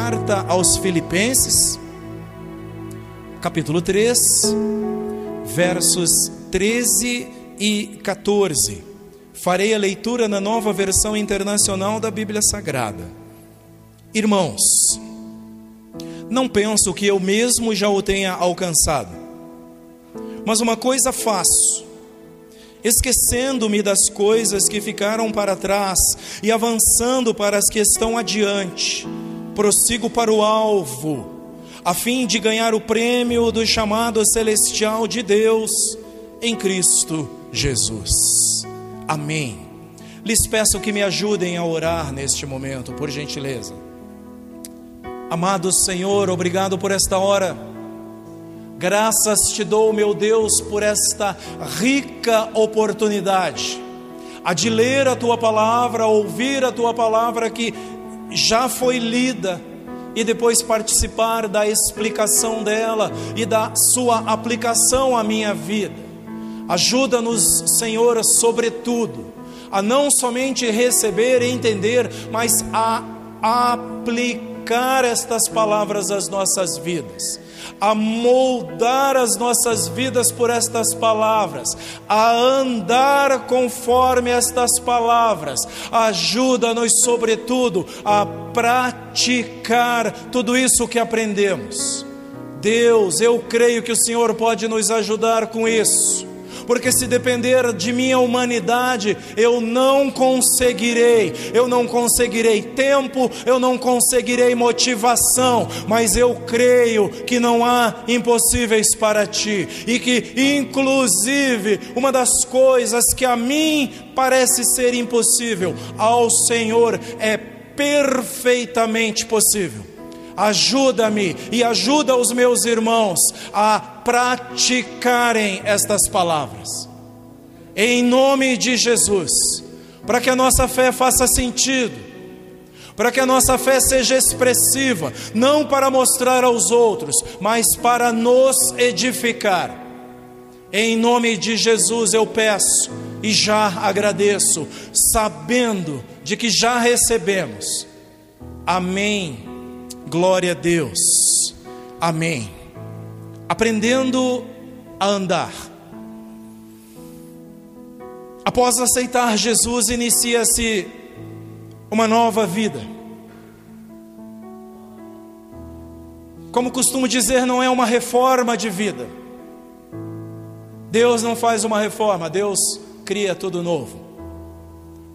carta aos Filipenses, capítulo 3, versos 13 e 14. Farei a leitura na nova versão internacional da Bíblia Sagrada. Irmãos, não penso que eu mesmo já o tenha alcançado, mas uma coisa faço, esquecendo-me das coisas que ficaram para trás e avançando para as que estão adiante, prossigo para o alvo, a fim de ganhar o prêmio do chamado celestial de Deus em Cristo Jesus. Amém. Lhes peço que me ajudem a orar neste momento, por gentileza. Amado Senhor, obrigado por esta hora. Graças te dou, meu Deus, por esta rica oportunidade, a de ler a tua palavra, ouvir a tua palavra que já foi lida e depois participar da explicação dela e da sua aplicação à minha vida. Ajuda-nos, Senhor, sobretudo, a não somente receber e entender, mas a aplicar estas palavras às nossas vidas, a moldar as nossas vidas por estas palavras, a andar conforme estas palavras. Ajuda-nos, sobretudo, a praticar tudo isso que aprendemos. Deus, eu creio que o Senhor pode nos ajudar com isso porque se depender de minha humanidade, eu não conseguirei, eu não conseguirei tempo, eu não conseguirei motivação, mas eu creio que não há impossíveis para ti, e que, inclusive, uma das coisas que a mim parece ser impossível, ao Senhor é perfeitamente possível. Ajuda-me e ajuda os meus irmãos a praticarem estas palavras. Em nome de Jesus, para que a nossa fé faça sentido, para que a nossa fé seja expressiva, não para mostrar aos outros, mas para nos edificar. Em nome de Jesus eu peço e já agradeço, sabendo de que já recebemos. Amém Glória a Deus. Amém. Aprendendo a andar. Após aceitar Jesus, inicia-se uma nova vida. Como costumo dizer, não é uma reforma de vida. Deus não faz uma reforma, Deus cria tudo novo.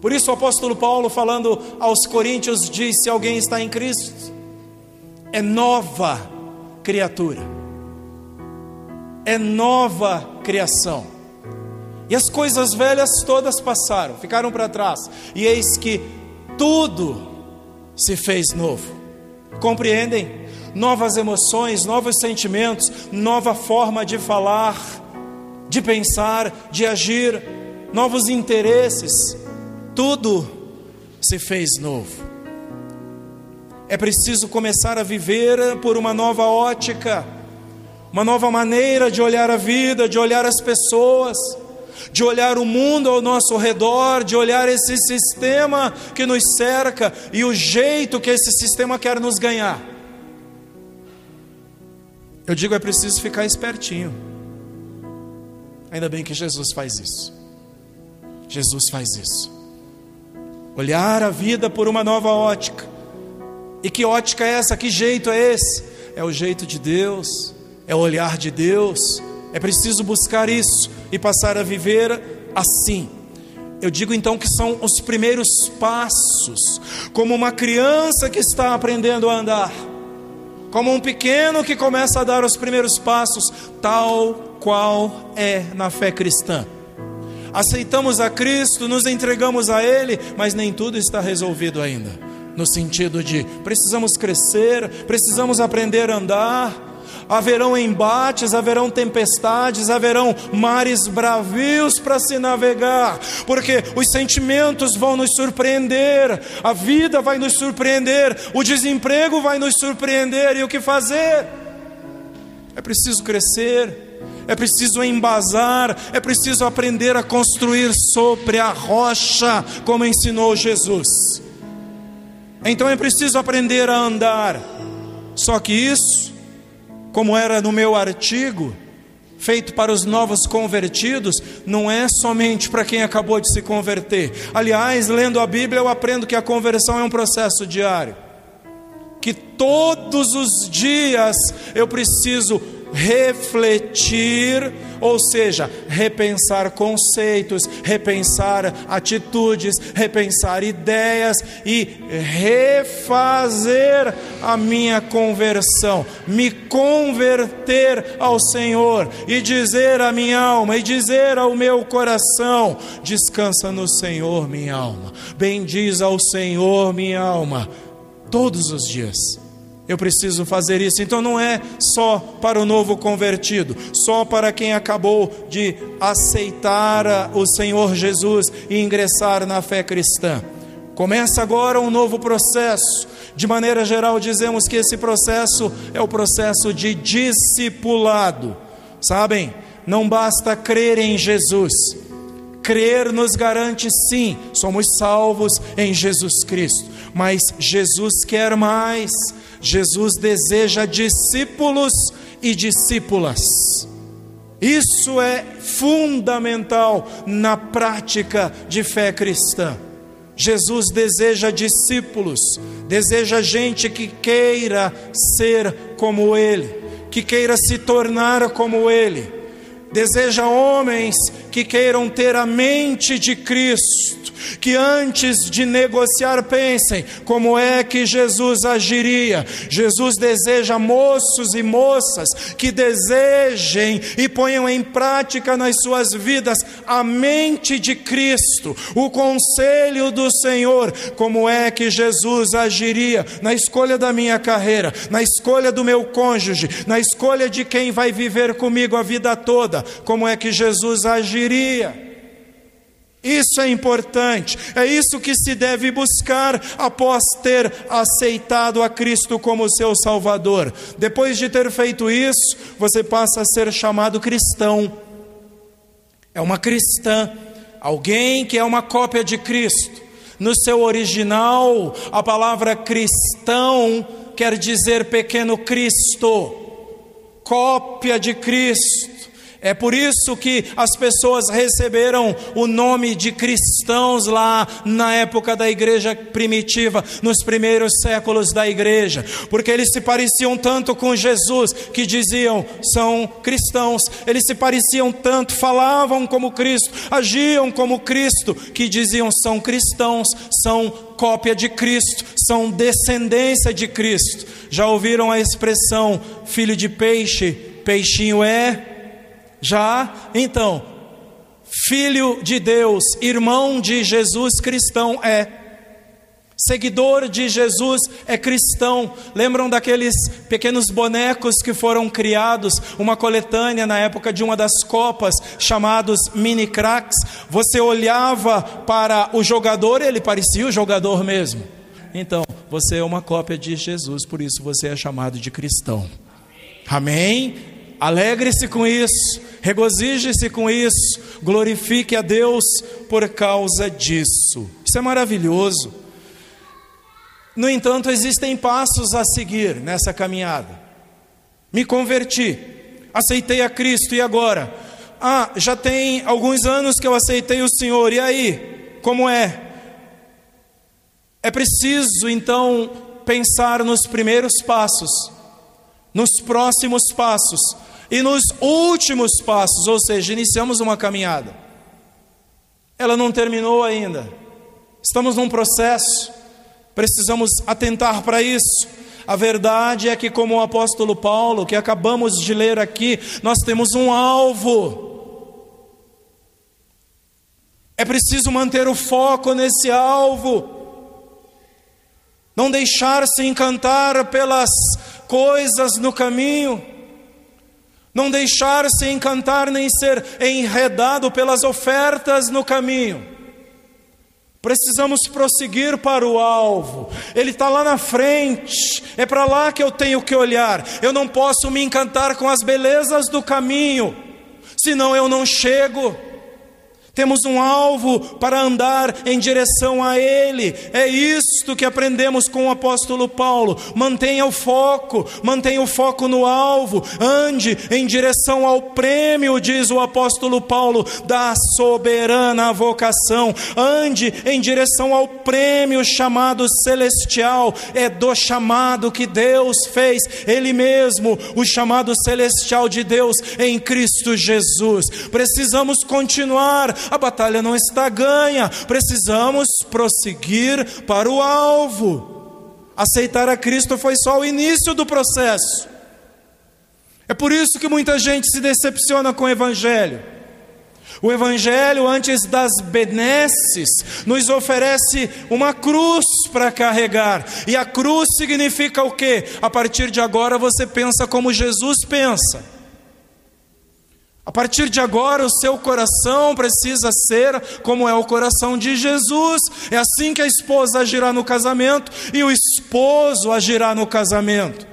Por isso o apóstolo Paulo, falando aos Coríntios, diz: se alguém está em Cristo, é nova criatura, é nova criação. E as coisas velhas todas passaram, ficaram para trás, e eis que tudo se fez novo. Compreendem? Novas emoções, novos sentimentos, nova forma de falar, de pensar, de agir, novos interesses, tudo se fez novo. É preciso começar a viver por uma nova ótica, uma nova maneira de olhar a vida, de olhar as pessoas, de olhar o mundo ao nosso redor, de olhar esse sistema que nos cerca e o jeito que esse sistema quer nos ganhar. Eu digo, é preciso ficar espertinho. Ainda bem que Jesus faz isso. Jesus faz isso. Olhar a vida por uma nova ótica e que ótica é essa? Que jeito é esse? É o jeito de Deus, é o olhar de Deus. É preciso buscar isso e passar a viver assim. Eu digo então que são os primeiros passos, como uma criança que está aprendendo a andar, como um pequeno que começa a dar os primeiros passos, tal qual é na fé cristã. Aceitamos a Cristo, nos entregamos a Ele, mas nem tudo está resolvido ainda no sentido de precisamos crescer, precisamos aprender a andar. Haverão embates, haverão tempestades, haverão mares bravios para se navegar, porque os sentimentos vão nos surpreender, a vida vai nos surpreender, o desemprego vai nos surpreender, e o que fazer? É preciso crescer, é preciso embasar, é preciso aprender a construir sobre a rocha, como ensinou Jesus. Então é preciso aprender a andar. Só que isso, como era no meu artigo, feito para os novos convertidos, não é somente para quem acabou de se converter. Aliás, lendo a Bíblia, eu aprendo que a conversão é um processo diário. Que todos os dias eu preciso refletir, ou seja, repensar conceitos, repensar atitudes, repensar ideias e refazer a minha conversão, me converter ao Senhor e dizer à minha alma e dizer ao meu coração: descansa no Senhor, minha alma, bendiz ao Senhor, minha alma, todos os dias eu preciso fazer isso. Então não é só para o novo convertido, só para quem acabou de aceitar o Senhor Jesus e ingressar na fé cristã. Começa agora um novo processo. De maneira geral, dizemos que esse processo é o processo de discipulado. Sabem, não basta crer em Jesus. Crer nos garante sim, somos salvos em Jesus Cristo, mas Jesus quer mais Jesus deseja discípulos e discípulas. Isso é fundamental na prática de fé cristã. Jesus deseja discípulos, deseja gente que queira ser como Ele, que queira se tornar como Ele, deseja homens que queiram ter a mente de Cristo que antes de negociar pensem como é que Jesus agiria. Jesus deseja moços e moças que desejem e ponham em prática nas suas vidas a mente de Cristo, o conselho do Senhor, como é que Jesus agiria na escolha da minha carreira, na escolha do meu cônjuge, na escolha de quem vai viver comigo a vida toda, como é que Jesus agiria. Isso é importante, é isso que se deve buscar após ter aceitado a Cristo como seu Salvador. Depois de ter feito isso, você passa a ser chamado cristão. É uma cristã, alguém que é uma cópia de Cristo. No seu original, a palavra cristão quer dizer pequeno Cristo, cópia de Cristo. É por isso que as pessoas receberam o nome de cristãos lá na época da igreja primitiva, nos primeiros séculos da igreja, porque eles se pareciam tanto com Jesus que diziam são cristãos, eles se pareciam tanto, falavam como Cristo, agiam como Cristo, que diziam são cristãos, são cópia de Cristo, são descendência de Cristo. Já ouviram a expressão filho de peixe? Peixinho é já, então, filho de Deus, irmão de Jesus, cristão é. Seguidor de Jesus é cristão. Lembram daqueles pequenos bonecos que foram criados, uma coletânea na época de uma das copas, chamados mini cracks? Você olhava para o jogador, ele parecia o jogador mesmo. Então, você é uma cópia de Jesus, por isso você é chamado de cristão. Amém? Alegre-se com isso, regozije-se com isso, glorifique a Deus por causa disso. Isso é maravilhoso. No entanto, existem passos a seguir nessa caminhada. Me converti, aceitei a Cristo e agora? Ah, já tem alguns anos que eu aceitei o Senhor, e aí? Como é? É preciso então pensar nos primeiros passos, nos próximos passos e nos últimos passos, ou seja, iniciamos uma caminhada. Ela não terminou ainda. Estamos num processo. Precisamos atentar para isso. A verdade é que, como o apóstolo Paulo, que acabamos de ler aqui, nós temos um alvo. É preciso manter o foco nesse alvo. Não deixar-se encantar pelas coisas no caminho não deixar-se encantar nem ser enredado pelas ofertas no caminho. Precisamos prosseguir para o alvo, ele está lá na frente, é para lá que eu tenho que olhar. Eu não posso me encantar com as belezas do caminho, senão eu não chego. Temos um alvo para andar em direção a Ele. É isto que aprendemos com o apóstolo Paulo. Mantenha o foco, mantenha o foco no alvo. Ande em direção ao prêmio, diz o apóstolo Paulo, da soberana vocação. Ande em direção ao prêmio chamado celestial. É do chamado que Deus fez, Ele mesmo, o chamado celestial de Deus em Cristo Jesus. Precisamos continuar a batalha não está ganha, precisamos prosseguir para o alvo. Aceitar a Cristo foi só o início do processo. É por isso que muita gente se decepciona com o Evangelho. O Evangelho, antes das benesses, nos oferece uma cruz para carregar. E a cruz significa o quê? A partir de agora você pensa como Jesus pensa. A partir de agora, o seu coração precisa ser como é o coração de Jesus. É assim que a esposa agirá no casamento e o esposo agirá no casamento.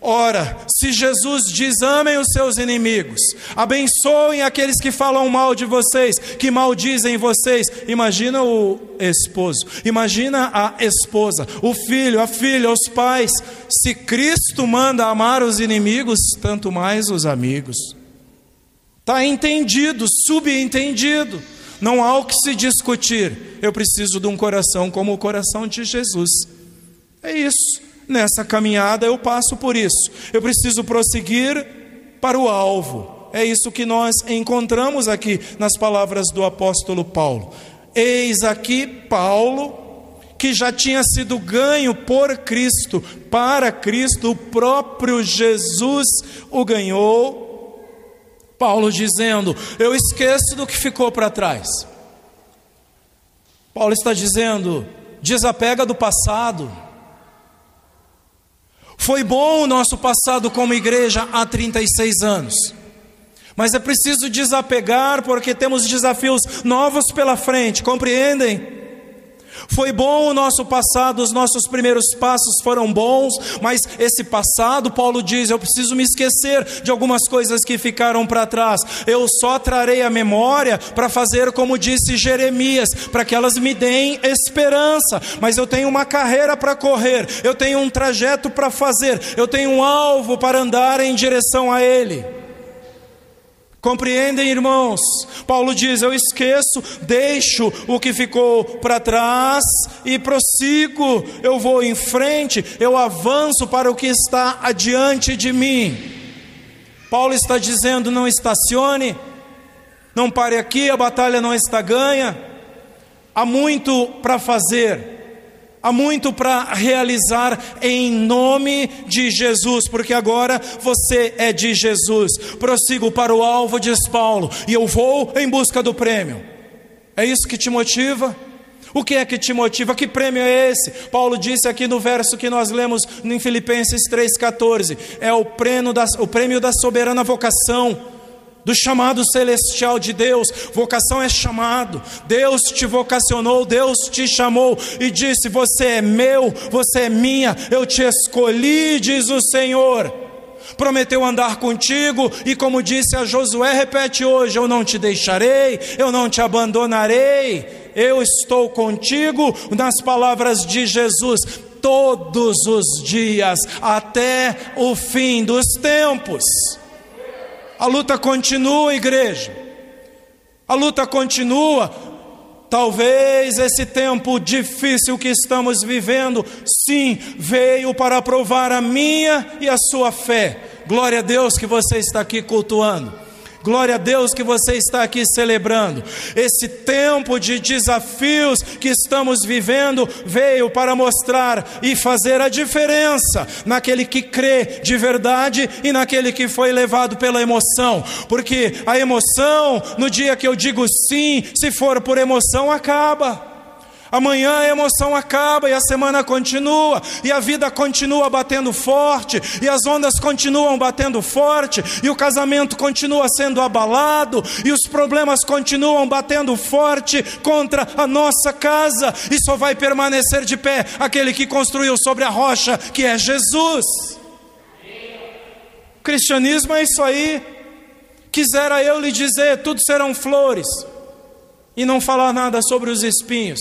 Ora, se Jesus diz: amem os seus inimigos, abençoem aqueles que falam mal de vocês, que maldizem vocês. Imagina o esposo, imagina a esposa, o filho, a filha, os pais. Se Cristo manda amar os inimigos, tanto mais os amigos. Está entendido, subentendido. Não há o que se discutir. Eu preciso de um coração como o coração de Jesus. É isso. Nessa caminhada eu passo por isso. Eu preciso prosseguir para o alvo. É isso que nós encontramos aqui nas palavras do apóstolo Paulo. Eis aqui Paulo, que já tinha sido ganho por Cristo, para Cristo, o próprio Jesus o ganhou Paulo dizendo: Eu esqueço do que ficou para trás. Paulo está dizendo: desapega do passado. Foi bom o nosso passado como igreja há 36 anos. Mas é preciso desapegar porque temos desafios novos pela frente, compreendem? Foi bom o nosso passado, os nossos primeiros passos foram bons, mas esse passado, Paulo diz, eu preciso me esquecer de algumas coisas que ficaram para trás. Eu só trarei a memória para fazer como disse Jeremias, para que elas me deem esperança. Mas eu tenho uma carreira para correr, eu tenho um trajeto para fazer, eu tenho um alvo para andar em direção a Ele. Compreendem, irmãos? Paulo diz: Eu esqueço, deixo o que ficou para trás e prossigo. Eu vou em frente, eu avanço para o que está adiante de mim. Paulo está dizendo: Não estacione, não pare aqui, a batalha não está ganha. Há muito para fazer Há muito para realizar em nome de Jesus, porque agora você é de Jesus. Prossigo para o alvo, diz Paulo, e eu vou em busca do prêmio. É isso que te motiva? O que é que te motiva? Que prêmio é esse? Paulo disse aqui no verso que nós lemos em Filipenses 3,14: é o prêmio, da, o prêmio da soberana vocação do chamado celestial de Deus. Vocação é chamado. Deus te vocacionou, Deus te chamou e disse: Você é meu, você é minha, eu te escolhi, diz o Senhor. Prometeu andar contigo, e como disse a Josué, repete hoje: Eu não te deixarei, eu não te abandonarei, eu estou contigo, nas palavras de Jesus, todos os dias, até o fim dos tempos. A luta continua, igreja. A luta continua. Talvez esse tempo difícil que estamos vivendo, sim, veio para provar a minha e a sua fé. Glória a Deus que você está aqui cultuando. Glória a Deus que você está aqui celebrando. Esse tempo de desafios que estamos vivendo veio para mostrar e fazer a diferença naquele que crê de verdade e naquele que foi levado pela emoção. Porque a emoção, no dia que eu digo sim, se for por emoção, acaba. Amanhã a emoção acaba e a semana continua, e a vida continua batendo forte, e as ondas continuam batendo forte, e o casamento continua sendo abalado, e os problemas continuam batendo forte contra a nossa casa, e só vai permanecer de pé aquele que construiu sobre a rocha, que é Jesus. O cristianismo é isso aí. Quisera eu lhe dizer, tudo serão flores. e não falar nada sobre os espinhos.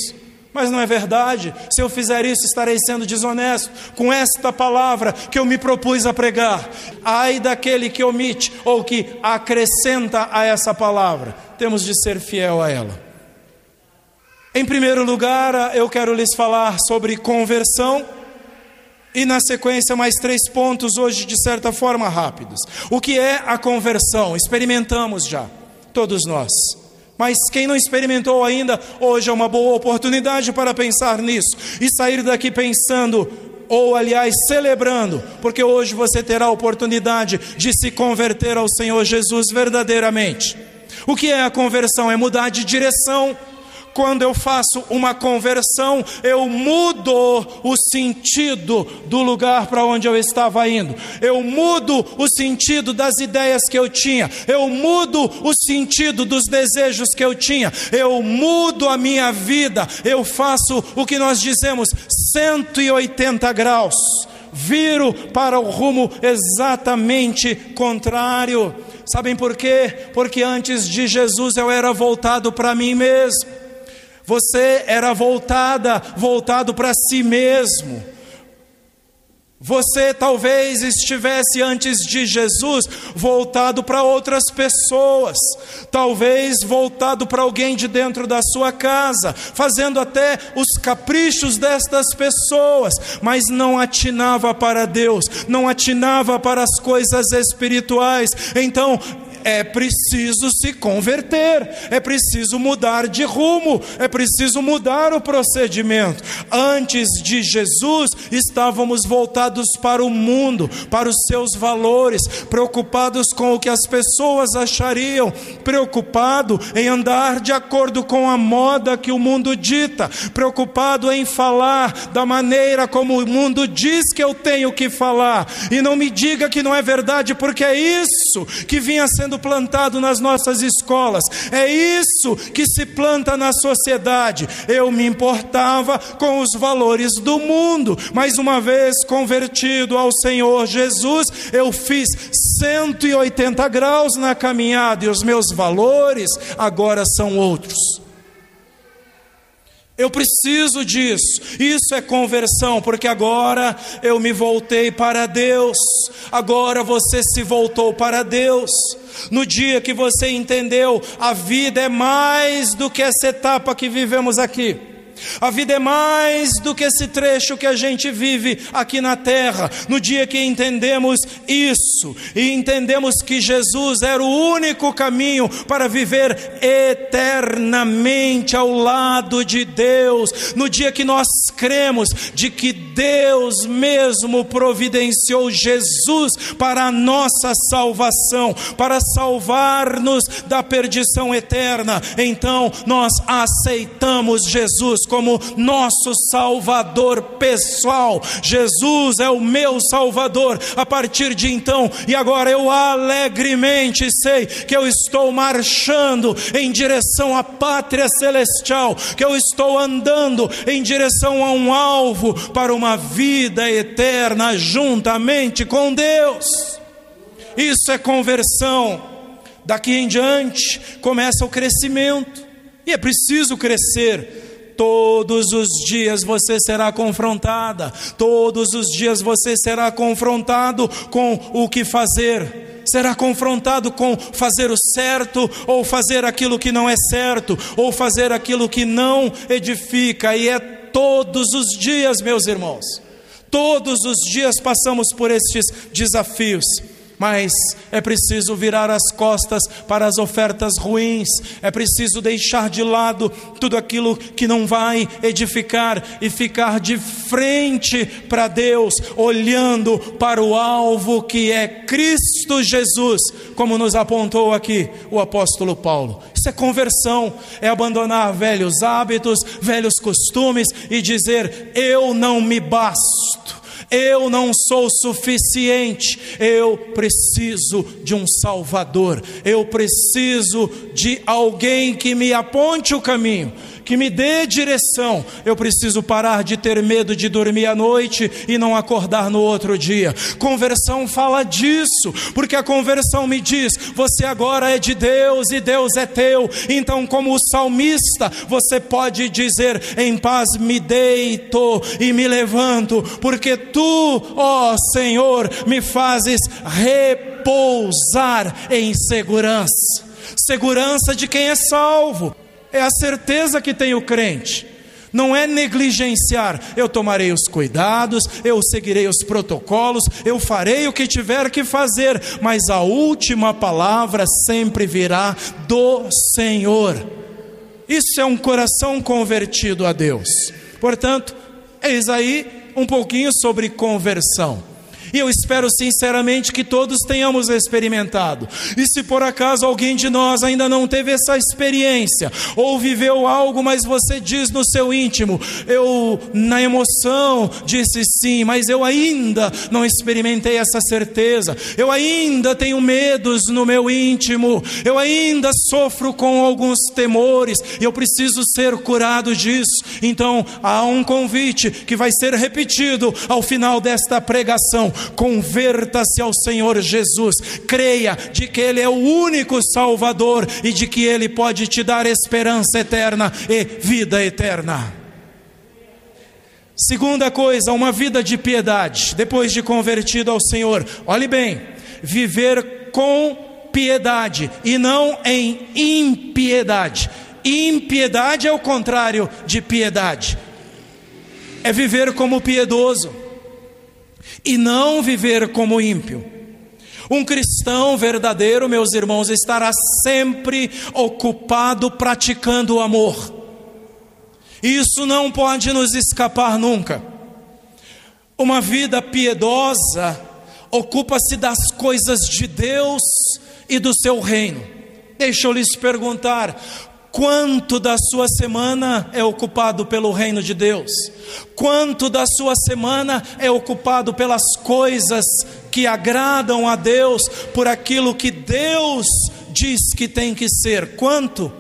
Mas não é verdade. Se eu fizer isso, estarei sendo desonesto com esta palavra que eu me propus a pregar. Ai daquele que omite ou que acrescenta a essa palavra. Temos de ser fiel a ela. Em primeiro lugar, eu quero lhes falar sobre conversão. E na sequência, mais três pontos, hoje de certa forma rápidos. O que é a conversão? Experimentamos já, todos nós. Mas quem não experimentou ainda, hoje é uma boa oportunidade para pensar nisso e sair daqui pensando, ou aliás, celebrando, porque hoje você terá a oportunidade de se converter ao Senhor Jesus verdadeiramente. O que é a conversão? É mudar de direção quando eu faço uma conversão, eu mudo o sentido do lugar para onde eu estava indo, eu mudo o sentido das ideias que eu tinha, eu mudo o sentido dos desejos que eu tinha, eu mudo a minha vida, eu faço o que nós dizemos 180 graus, viro para o rumo exatamente contrário. Sabem por quê? Porque antes de Jesus eu era voltado para mim mesmo. Você era voltada, voltado para si mesmo. Você talvez estivesse antes de Jesus voltado para outras pessoas, talvez voltado para alguém de dentro da sua casa, fazendo até os caprichos destas pessoas, mas não atinava para Deus, não atinava para as coisas espirituais. Então, é preciso se converter, é preciso mudar de rumo, é preciso mudar o procedimento. Antes de Jesus, estávamos voltados para o mundo, para os seus valores, preocupados com o que as pessoas achariam, preocupado em andar de acordo com a moda que o mundo dita, preocupado em falar da maneira como o mundo diz que eu tenho que falar. E não me diga que não é verdade, porque é isso que vinha sendo sendo plantado nas nossas escolas, é isso que se planta na sociedade. Eu me importava com os valores do mundo, mas uma vez convertido ao Senhor Jesus, eu fiz 180 graus na caminhada e os meus valores agora são outros. Eu preciso disso. Isso é conversão, porque agora eu me voltei para Deus. Agora você se voltou para Deus. No dia que você entendeu, a vida é mais do que essa etapa que vivemos aqui. A vida é mais do que esse trecho que a gente vive aqui na terra. No dia que entendemos isso e entendemos que Jesus era o único caminho para viver eternamente ao lado de Deus, no dia que nós cremos de que Deus mesmo providenciou Jesus para a nossa salvação, para salvar-nos da perdição eterna, então nós aceitamos Jesus como nosso Salvador pessoal. Jesus é o meu Salvador a partir de então, e agora eu alegremente sei que eu estou marchando em direção à pátria celestial, que eu estou andando em direção a um alvo para uma vida eterna juntamente com Deus. Isso é conversão. Daqui em diante começa o crescimento, e é preciso crescer Todos os dias você será confrontada, todos os dias você será confrontado com o que fazer. Será confrontado com fazer o certo ou fazer aquilo que não é certo, ou fazer aquilo que não edifica, e é todos os dias, meus irmãos. Todos os dias passamos por estes desafios mas é preciso virar as costas para as ofertas ruins, é preciso deixar de lado tudo aquilo que não vai edificar e ficar de frente para Deus, olhando para o alvo que é Cristo Jesus, como nos apontou aqui o apóstolo Paulo. Isso é conversão, é abandonar velhos hábitos, velhos costumes e dizer: Eu não me basto Eu não sou suficiente, eu preciso de um Salvador, eu preciso de alguém que me aponte o caminho que me dê direção. Eu preciso parar de ter medo de dormir à noite e não acordar no outro dia. Conversão fala disso, porque a conversão me diz: você agora é de Deus e Deus é teu. Então, como o salmista, você pode dizer: em paz me deito e me levanto, porque tu, ó Senhor, me fazes repousar em segurança. Segurança de quem é salvo é a certeza que tem o crente. Não é negligenciar, eu tomarei os cuidados, eu seguirei os protocolos, eu farei o que tiver que fazer, mas a última palavra sempre virá do Senhor. Isso é um coração convertido a Deus. Portanto, eis aí um pouquinho sobre conversão. E eu espero sinceramente que todos tenhamos experimentado. E se por acaso alguém de nós ainda não teve essa experiência, ou viveu algo, mas você diz no seu íntimo, eu na emoção disse sim, mas eu ainda não experimentei essa certeza, eu ainda tenho medos no meu íntimo, eu ainda sofro com alguns temores, e eu preciso ser curado disso. Então há um convite que vai ser repetido ao final desta pregação converta-se ao Senhor Jesus, creia de que Ele é o único Salvador e de que Ele pode te dar esperança eterna e vida eterna. Segunda coisa, uma vida de piedade, depois de convertido ao Senhor, olhe bem, viver com piedade e não em impiedade. Impiedade é o contrário de piedade, é viver como piedoso e não viver como ímpio. Um cristão verdadeiro, meus irmãos, estará sempre ocupado praticando o amor. Isso não pode nos escapar nunca. Uma vida piedosa ocupa-se das coisas de Deus e do seu reino. Deixa eu lhes perguntar: Quanto da sua semana é ocupado pelo reino de Deus? Quanto da sua semana é ocupado pelas coisas que agradam a Deus, por aquilo que Deus diz que tem que ser? Quanto?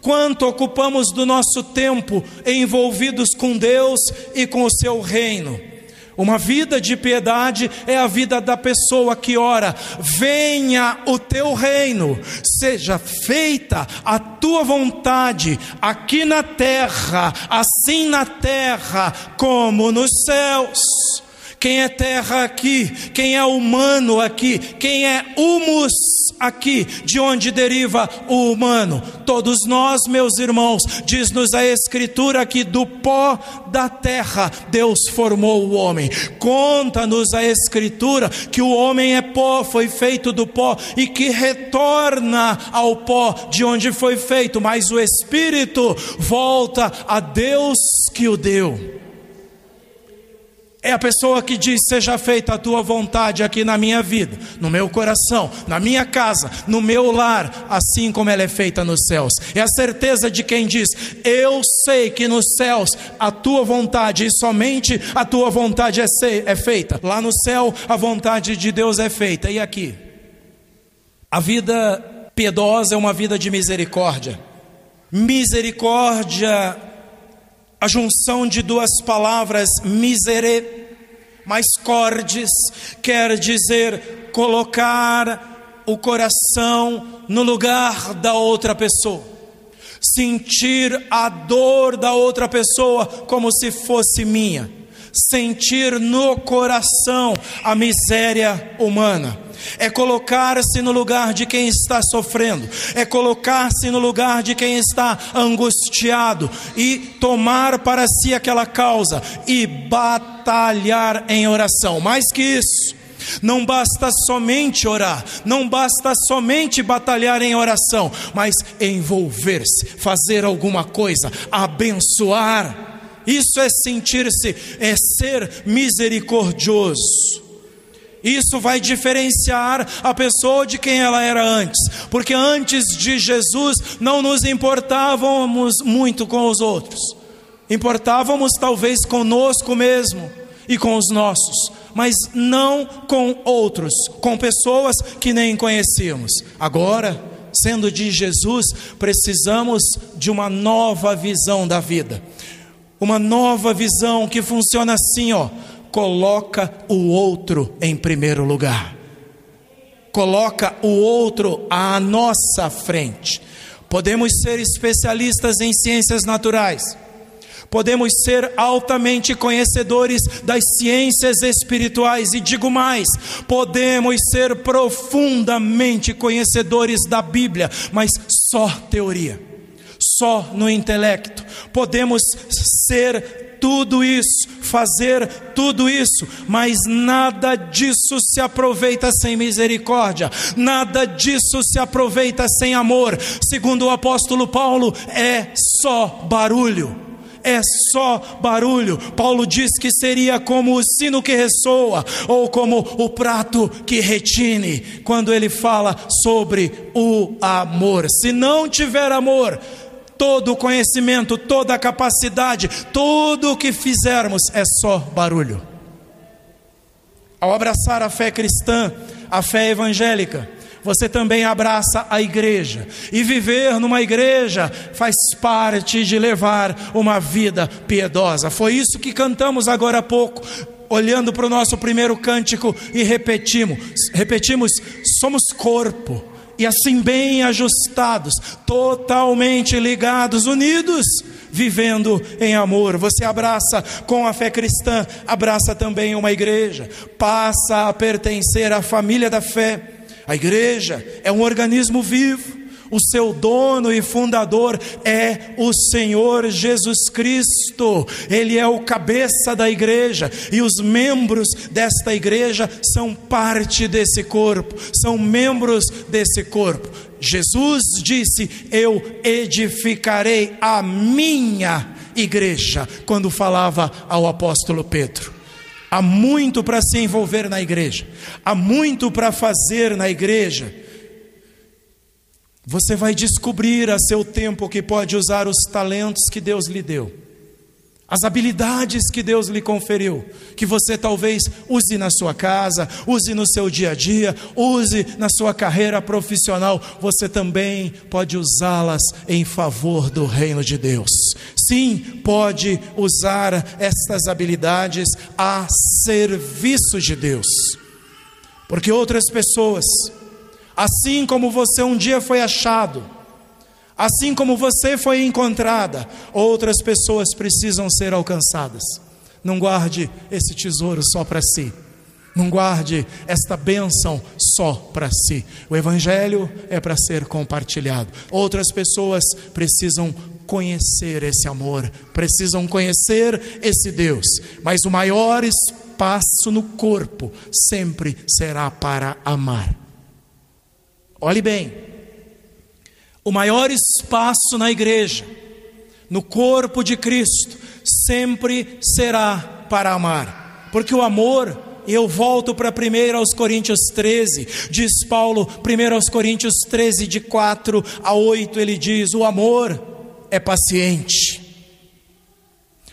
Quanto ocupamos do nosso tempo envolvidos com Deus e com o seu reino? Uma vida de piedade é a vida da pessoa que ora: venha o teu reino, seja feita a tua vontade, aqui na terra, assim na terra como nos céus. Quem é terra aqui? Quem é humano aqui? Quem é humus aqui? De onde deriva o humano? Todos nós, meus irmãos, diz-nos a Escritura que do pó da terra Deus formou o homem. Conta-nos a Escritura que o homem é pó, foi feito do pó e que retorna ao pó de onde foi feito, mas o Espírito volta a Deus que o deu. É a pessoa que diz: Seja feita a tua vontade aqui na minha vida, no meu coração, na minha casa, no meu lar, assim como ela é feita nos céus. É a certeza de quem diz: Eu sei que nos céus a tua vontade e somente a tua vontade é, é feita. Lá no céu a vontade de Deus é feita. E aqui? A vida piedosa é uma vida de misericórdia. Misericórdia a junção de duas palavras, misere mais cordes, quer dizer colocar o coração no lugar da outra pessoa, sentir a dor da outra pessoa como se fosse minha, sentir no coração a miséria humana é colocar-se no lugar de quem está sofrendo, é colocar-se no lugar de quem está angustiado e tomar para si aquela causa e batalhar em oração. Mais que isso, não basta somente orar, não basta somente batalhar em oração, mas envolver-se, fazer alguma coisa, abençoar. Isso é sentir-se, é ser misericordioso. Isso vai diferenciar a pessoa de quem ela era antes, porque antes de Jesus não nos importávamos muito com os outros, importávamos talvez conosco mesmo, e com os nossos, mas não com outros, com pessoas que nem conhecíamos. Agora, sendo de Jesus, precisamos de uma nova visão da vida. Uma nova visão que funciona assim, ó, coloca o outro em primeiro lugar. Coloca o outro à nossa frente. Podemos ser especialistas em ciências naturais podemos ser altamente conhecedores das ciências espirituais, e digo mais, podemos ser profundamente conhecedores da Bíblia, mas só teoria, só no intelecto. Podemos ser tudo isso, fazer tudo isso, mas nada disso se aproveita sem misericórdia, nada disso se aproveita sem amor. Segundo o apóstolo Paulo, é só barulho é só barulho. Paulo diz que seria como o sino que ressoa, ou como o prato que retine, quando ele fala sobre o amor. Se não tiver amor, todo o conhecimento, toda a capacidade, tudo o que fizermos é só barulho. Ao abraçar a fé cristã, a fé evangélica, você também abraça a igreja. E viver numa igreja faz parte de levar uma vida piedosa. Foi isso que cantamos agora há pouco olhando para o nosso primeiro cântico e repetimos, repetimos, somos corpo, e assim bem ajustados, totalmente ligados, unidos, vivendo em amor. Você abraça com a fé cristã, abraça também uma igreja, passa a pertencer à família da fé a igreja é um organismo vivo. O seu dono e fundador é o Senhor Jesus Cristo. Ele é o cabeça da igreja e os membros desta igreja são parte desse corpo, são membros desse corpo. Jesus disse: Eu edificarei a minha igreja, quando falava ao apóstolo Pedro. Há muito para se envolver na igreja, há muito para fazer na igreja. Você vai descobrir a seu tempo que pode usar os talentos que Deus lhe deu as habilidades que Deus lhe conferiu, que você talvez use na sua casa, use no seu dia a dia, use na sua carreira profissional, você também pode usá-las em favor do reino de Deus. Sim, pode usar estas habilidades a serviço de Deus, porque outras pessoas, assim como você um dia foi achado, Assim como você foi encontrada, outras pessoas precisam ser alcançadas. Não guarde esse tesouro só para si. Não guarde esta bênção só para si. O Evangelho é para ser compartilhado. Outras pessoas precisam conhecer esse amor, precisam conhecer esse Deus. Mas o maior espaço no corpo sempre será para amar. Olhe bem, o maior espaço na igreja, no corpo de Cristo, sempre será para amar, porque o amor eu volto para 1 aos Coríntios 13, diz Paulo, 1 aos Coríntios 13, de 4 a 8, ele diz: o amor é paciente,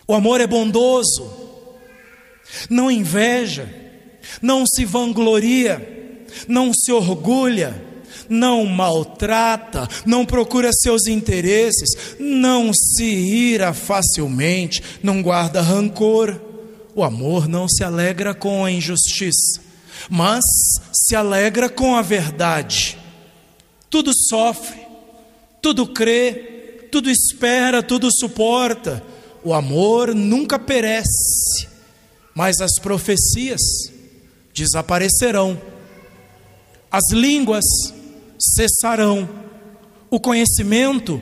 o amor é bondoso, não inveja, não se vangloria, não se orgulha, não maltrata, não procura seus interesses, não se ira facilmente, não guarda rancor. O amor não se alegra com a injustiça, mas se alegra com a verdade. Tudo sofre, tudo crê, tudo espera, tudo suporta. O amor nunca perece, mas as profecias desaparecerão. As línguas cessarão, o conhecimento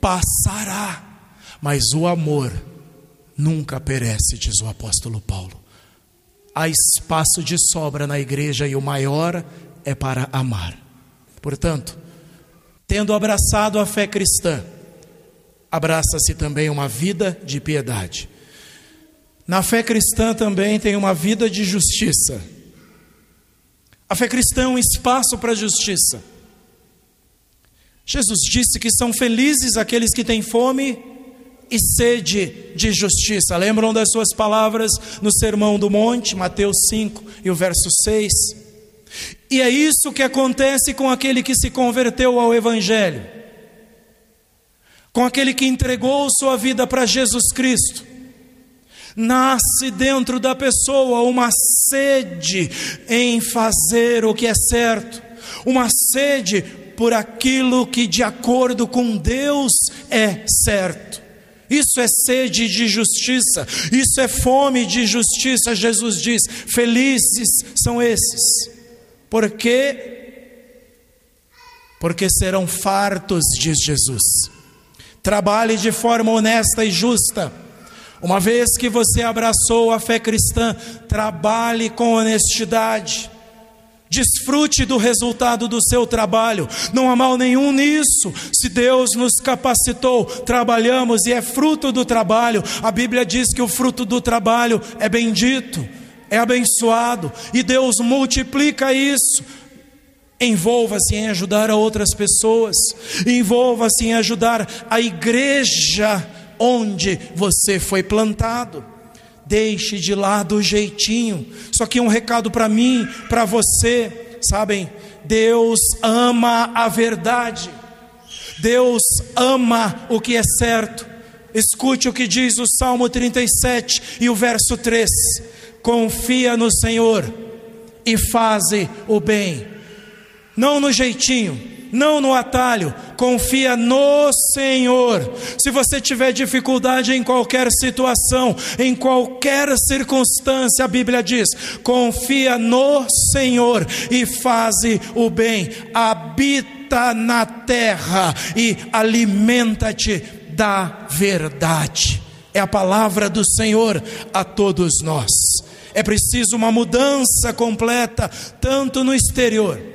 passará, mas o amor nunca perece, diz o apóstolo Paulo. Há espaço de sobra na igreja e o maior é para amar. Portanto, tendo abraçado a fé cristã, abraça-se também uma vida de piedade. Na fé cristã também tem uma vida de justiça. A fé cristã é um espaço para a justiça. Jesus disse que são felizes aqueles que têm fome e sede de justiça. Lembram das suas palavras no Sermão do Monte, Mateus 5 e o verso 6? E é isso que acontece com aquele que se converteu ao Evangelho, com aquele que entregou sua vida para Jesus Cristo. Nasce dentro da pessoa uma sede em fazer o que é certo, uma sede por aquilo que, de acordo com Deus, é certo. Isso é sede de justiça, isso é fome de justiça. Jesus diz: Felizes são esses, porque porque serão fartos, diz Jesus. Trabalhe de forma honesta e justa. Uma vez que você abraçou a fé cristã, trabalhe com honestidade. Desfrute do resultado do seu trabalho, não há mal nenhum nisso. Se Deus nos capacitou, trabalhamos e é fruto do trabalho. A Bíblia diz que o fruto do trabalho é bendito, é abençoado e Deus multiplica isso. Envolva-se em ajudar a outras pessoas, envolva-se em ajudar a igreja onde você foi plantado. Deixe de lado o jeitinho. Só que um recado para mim, para você, sabem? Deus ama a verdade. Deus ama o que é certo. Escute o que diz o Salmo 37 e o verso 3: Confia no Senhor e faze o bem, não no jeitinho, não no atalho, confia no Senhor. Se você tiver dificuldade em qualquer situação, em qualquer circunstância, a Bíblia diz: confia no Senhor e faze o bem, habita na terra e alimenta-te da verdade. É a palavra do Senhor a todos nós. É preciso uma mudança completa, tanto no exterior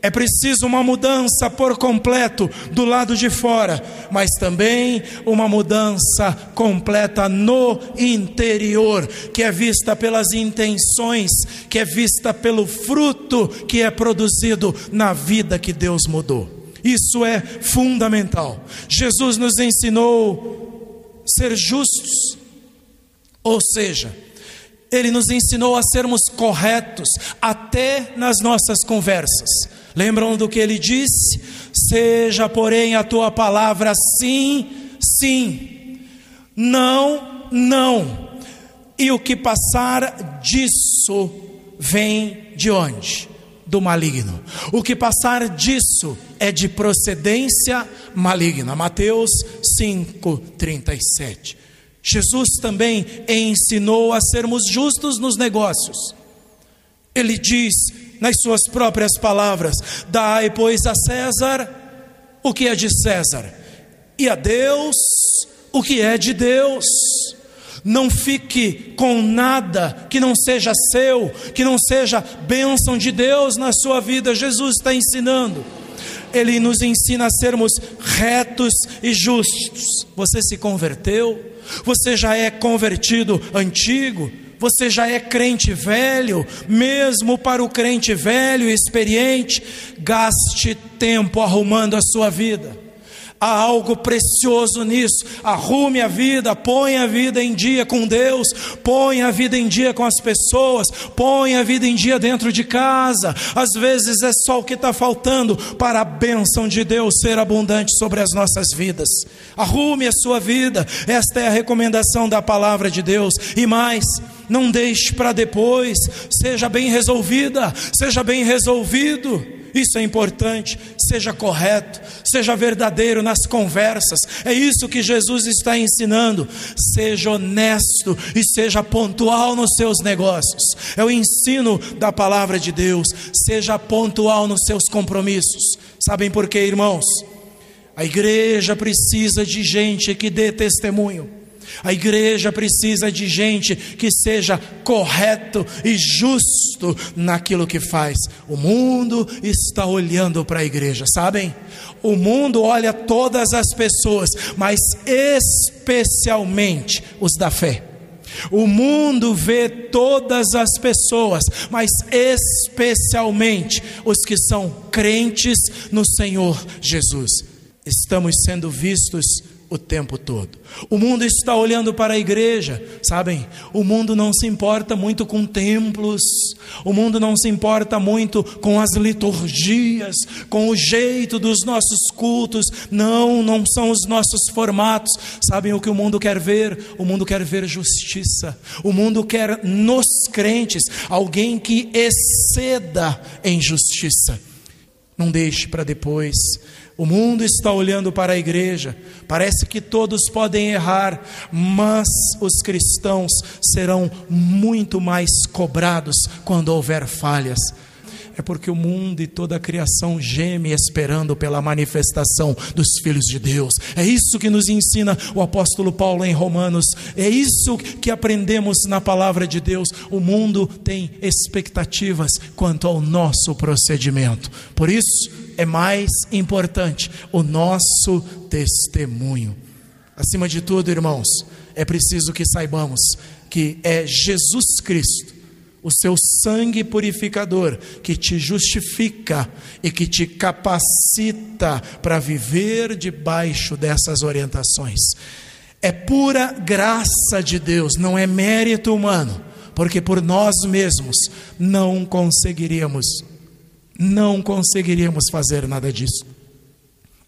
é preciso uma mudança por completo do lado de fora, mas também uma mudança completa no interior, que é vista pelas intenções, que é vista pelo fruto que é produzido na vida que Deus mudou. Isso é fundamental. Jesus nos ensinou ser justos, ou seja, ele nos ensinou a sermos corretos até nas nossas conversas. Lembram do que ele disse? Seja, porém, a tua palavra sim, sim, não, não. E o que passar disso vem de onde? Do maligno. O que passar disso é de procedência maligna. Mateus 5:37. Jesus também ensinou a sermos justos nos negócios. Ele diz: nas suas próprias palavras: Dai, pois, a César o que é de César, e a Deus o que é de Deus. Não fique com nada que não seja seu, que não seja bênção de Deus na sua vida. Jesus está ensinando. Ele nos ensina a sermos retos e justos. Você se converteu? Você já é convertido antigo? Você já é crente velho, mesmo para o crente velho e experiente, gaste tempo arrumando a sua vida. Há algo precioso nisso. Arrume a vida, põe a vida em dia com Deus, põe a vida em dia com as pessoas, põe a vida em dia dentro de casa. Às vezes é só o que está faltando para a bênção de Deus ser abundante sobre as nossas vidas. Arrume a sua vida, esta é a recomendação da palavra de Deus. E mais, não deixe para depois, seja bem resolvida, seja bem resolvido. Isso é importante. Seja correto, seja verdadeiro nas conversas. É isso que Jesus está ensinando. Seja honesto e seja pontual nos seus negócios. É o ensino da palavra de Deus. Seja pontual nos seus compromissos. Sabem por quê, irmãos? A igreja precisa de gente que dê testemunho. A igreja precisa de gente que seja correto e justo naquilo que faz. O mundo está olhando para a igreja, sabem? O mundo olha todas as pessoas, mas especialmente os da fé. O mundo vê todas as pessoas, mas especialmente os que são crentes no Senhor Jesus. Estamos sendo vistos o tempo todo. O mundo está olhando para a igreja, sabem? O mundo não se importa muito com templos, o mundo não se importa muito com as liturgias, com o jeito dos nossos cultos. Não, não são os nossos formatos. Sabem o que o mundo quer ver? O mundo quer ver justiça. O mundo quer nos crentes alguém que exceda em justiça. Não deixe para depois o mundo está olhando para a igreja, parece que todos podem errar, mas os cristãos serão muito mais cobrados quando houver falhas. É porque o mundo e toda a criação geme esperando pela manifestação dos filhos de Deus. É isso que nos ensina o apóstolo Paulo em Romanos. É isso que aprendemos na palavra de Deus. O mundo tem expectativas quanto ao nosso procedimento. Por isso, é mais importante o nosso testemunho. Acima de tudo, irmãos, é preciso que saibamos que é Jesus Cristo, o seu sangue purificador, que te justifica e que te capacita para viver debaixo dessas orientações. É pura graça de Deus, não é mérito humano, porque por nós mesmos não conseguiríamos não conseguiríamos fazer nada disso.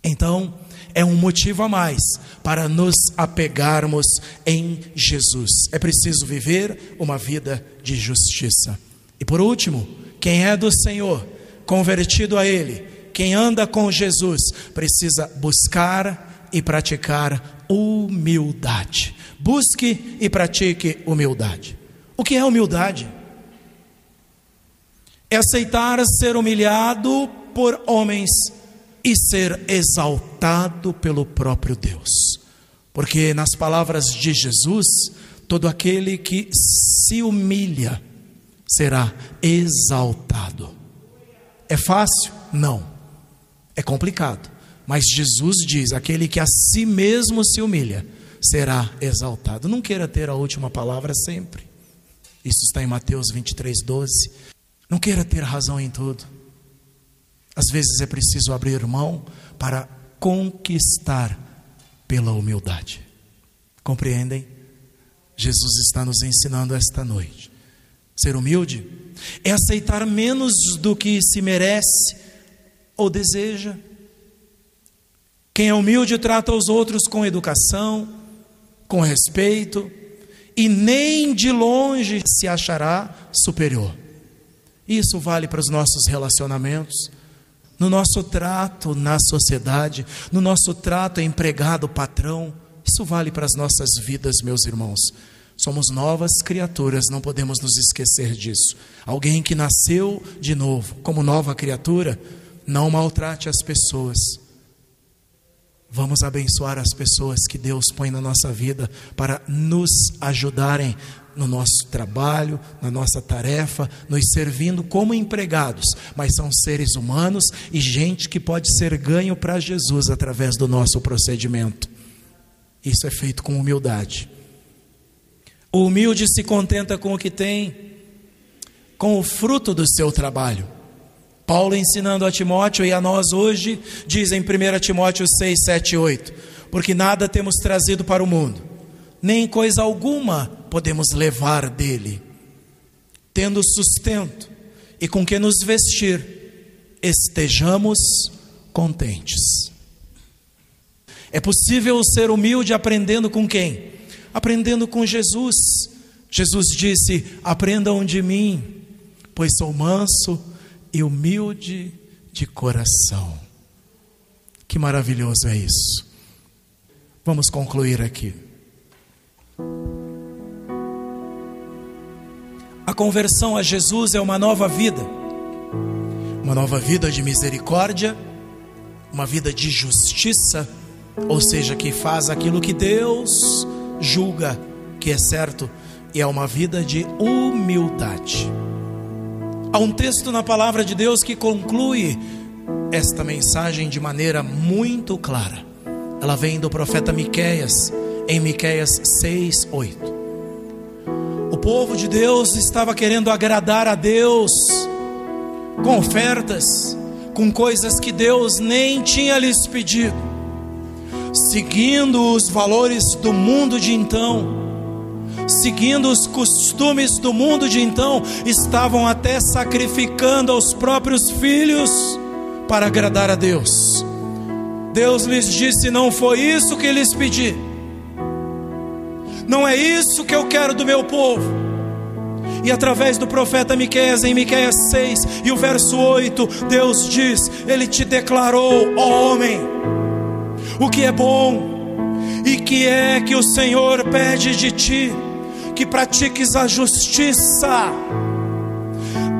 Então, é um motivo a mais para nos apegarmos em Jesus. É preciso viver uma vida de justiça. E por último, quem é do Senhor, convertido a Ele, quem anda com Jesus, precisa buscar e praticar humildade. Busque e pratique humildade. O que é humildade? É aceitar ser humilhado por homens e ser exaltado pelo próprio Deus. Porque, nas palavras de Jesus, todo aquele que se humilha será exaltado. É fácil? Não. É complicado. Mas Jesus diz: aquele que a si mesmo se humilha será exaltado. Não queira ter a última palavra sempre. Isso está em Mateus 23, 12. Não queira ter razão em tudo. Às vezes é preciso abrir mão para conquistar pela humildade. Compreendem? Jesus está nos ensinando esta noite. Ser humilde é aceitar menos do que se merece ou deseja. Quem é humilde trata os outros com educação, com respeito, e nem de longe se achará superior. Isso vale para os nossos relacionamentos, no nosso trato na sociedade, no nosso trato empregado patrão. Isso vale para as nossas vidas, meus irmãos. Somos novas criaturas, não podemos nos esquecer disso. Alguém que nasceu de novo, como nova criatura, não maltrate as pessoas. Vamos abençoar as pessoas que Deus põe na nossa vida para nos ajudarem no nosso trabalho, na nossa tarefa, nos servindo como empregados, mas são seres humanos e gente que pode ser ganho para Jesus através do nosso procedimento. Isso é feito com humildade. O humilde se contenta com o que tem, com o fruto do seu trabalho. Paulo ensinando a Timóteo e a nós hoje, diz em 1 Timóteo 6, 7 e 8: Porque nada temos trazido para o mundo, nem coisa alguma podemos levar dele, tendo sustento e com que nos vestir, estejamos contentes. É possível ser humilde aprendendo com quem? Aprendendo com Jesus. Jesus disse: Aprendam de mim, pois sou manso e humilde de coração. Que maravilhoso é isso. Vamos concluir aqui. A conversão a Jesus é uma nova vida, uma nova vida de misericórdia, uma vida de justiça, ou seja, que faz aquilo que Deus julga que é certo, e é uma vida de humildade. Há um texto na palavra de Deus que conclui esta mensagem de maneira muito clara. Ela vem do profeta Miqueias, em Miqueias 6, 8 povo de Deus estava querendo agradar a Deus com ofertas, com coisas que Deus nem tinha lhes pedido. seguindo os valores do mundo de então, seguindo os costumes do mundo de então, estavam até sacrificando aos próprios filhos para agradar a Deus. Deus lhes disse: Não foi isso que lhes pedi, não é isso que eu quero do meu povo. E através do profeta Miqueias, em Miqueias 6 e o verso 8, Deus diz: Ele te declarou, ó homem, o que é bom e que é que o Senhor pede de ti, que pratiques a justiça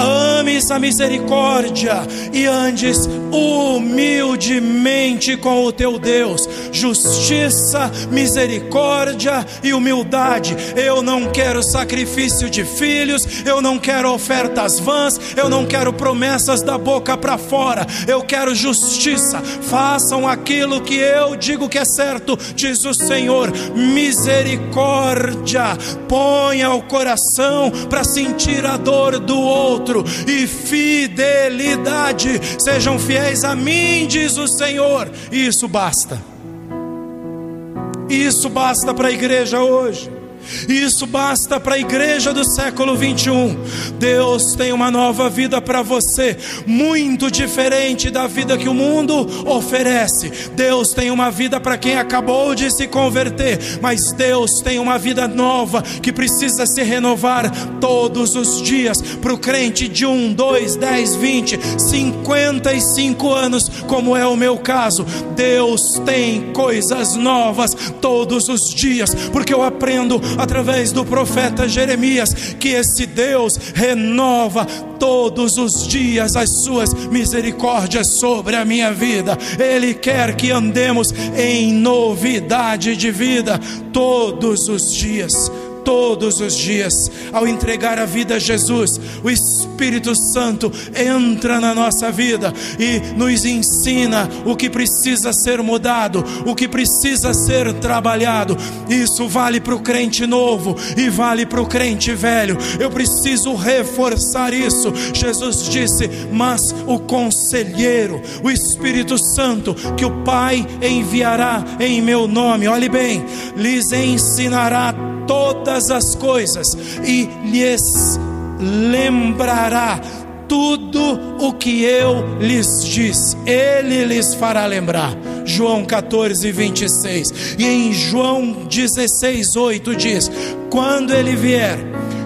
ames a misericórdia e andes humildemente com o teu Deus. Justiça, misericórdia e humildade. Eu não quero sacrifício de filhos, eu não quero ofertas vãs, eu não quero promessas da boca para fora. Eu quero justiça. Façam aquilo que eu digo que é certo, diz o Senhor. Misericórdia. Ponha o coração para sentir a dor do outro outro e fidelidade. Sejam fiéis a mim, diz o Senhor. Isso basta. Isso basta para a igreja hoje. Isso basta para a igreja do século 21. Deus tem uma nova vida para você, muito diferente da vida que o mundo oferece. Deus tem uma vida para quem acabou de se converter, mas Deus tem uma vida nova que precisa se renovar todos os dias. Para o crente de 1, 2, 10, 20, 55 anos, como é o meu caso, Deus tem coisas novas todos os dias, porque eu aprendo através do profeta Jeremias, que esse Deus renova todos os dias as suas misericórdias sobre a minha vida. Ele quer que andemos em novidade de vida todos os dias todos os dias. Ao entregar a vida a Jesus, o Espírito Santo entra na nossa vida e nos ensina o que precisa ser mudado, o que precisa ser trabalhado. Isso vale para o crente novo e vale para o crente velho. Eu preciso reforçar isso. Jesus disse: Mas o conselheiro, o Espírito Santo, que o Pai enviará em meu nome, olhe bem, lhes ensinará todas as coisas e lhes lembrará tudo o que eu lhes disse, ele lhes fará lembrar. João 14, 26. E em João 16, 8 diz: Quando ele vier,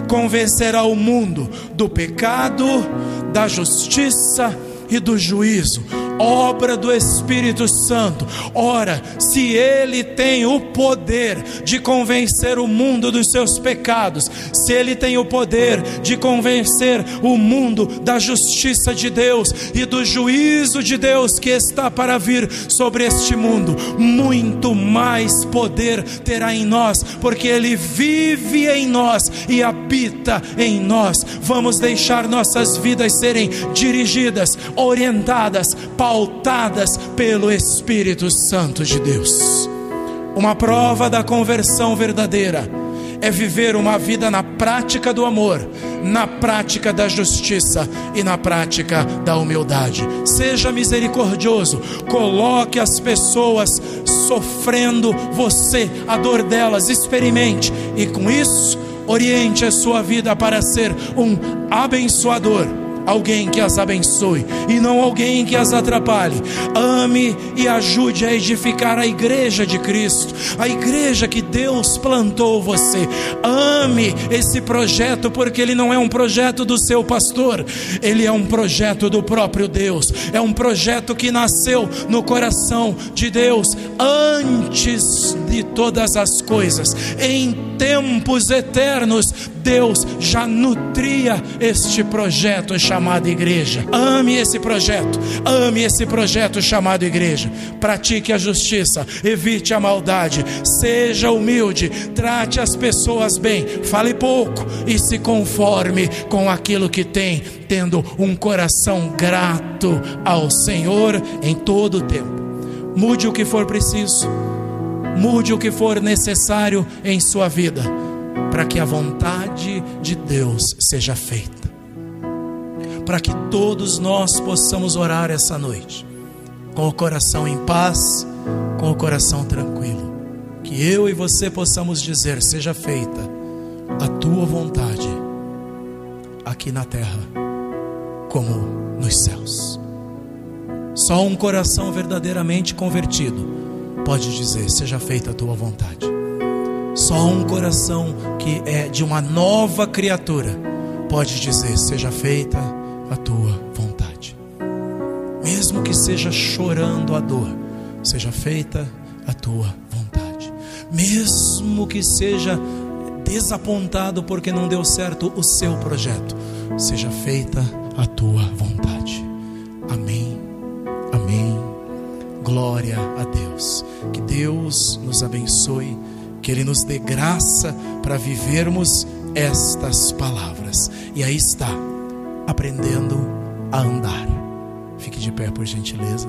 convencerá o mundo do pecado, da justiça e do juízo obra do Espírito Santo. Ora, se ele tem o poder de convencer o mundo dos seus pecados, se ele tem o poder de convencer o mundo da justiça de Deus e do juízo de Deus que está para vir sobre este mundo, muito mais poder terá em nós, porque ele vive em nós e habita em nós. Vamos deixar nossas vidas serem dirigidas, orientadas, pautadas pelo Espírito Santo de Deus. Uma prova da conversão verdadeira é viver uma vida na prática do amor, na prática da justiça e na prática da humildade. Seja misericordioso, coloque as pessoas sofrendo você, a dor delas, experimente e com isso oriente a sua vida para ser um abençoador alguém que as abençoe e não alguém que as atrapalhe. Ame e ajude a edificar a igreja de Cristo, a igreja que Deus plantou você. Ame esse projeto porque ele não é um projeto do seu pastor, ele é um projeto do próprio Deus. É um projeto que nasceu no coração de Deus antes de todas as coisas. Em tempos eternos, Deus já nutria este projeto chamado igreja. Ame esse projeto, ame esse projeto chamado igreja. Pratique a justiça, evite a maldade, seja humilde, trate as pessoas bem, fale pouco e se conforme com aquilo que tem, tendo um coração grato ao Senhor em todo o tempo. Mude o que for preciso, mude o que for necessário em sua vida para que a vontade de Deus seja feita. Para que todos nós possamos orar essa noite, com o coração em paz com o coração tranquilo. Que eu e você possamos dizer: seja feita a tua vontade, aqui na terra, como nos céus. Só um coração verdadeiramente convertido pode dizer: seja feita a tua vontade. Só um coração que é de uma nova criatura pode dizer: seja feita a tua vontade. Mesmo que seja chorando a dor, seja feita a tua vontade. Mesmo que seja desapontado porque não deu certo o seu projeto, seja feita a tua vontade. Amém. Amém. Glória a Deus. Que Deus nos abençoe, que Ele nos dê graça para vivermos estas palavras. E aí está, aprendendo a andar. Fique de pé, por gentileza.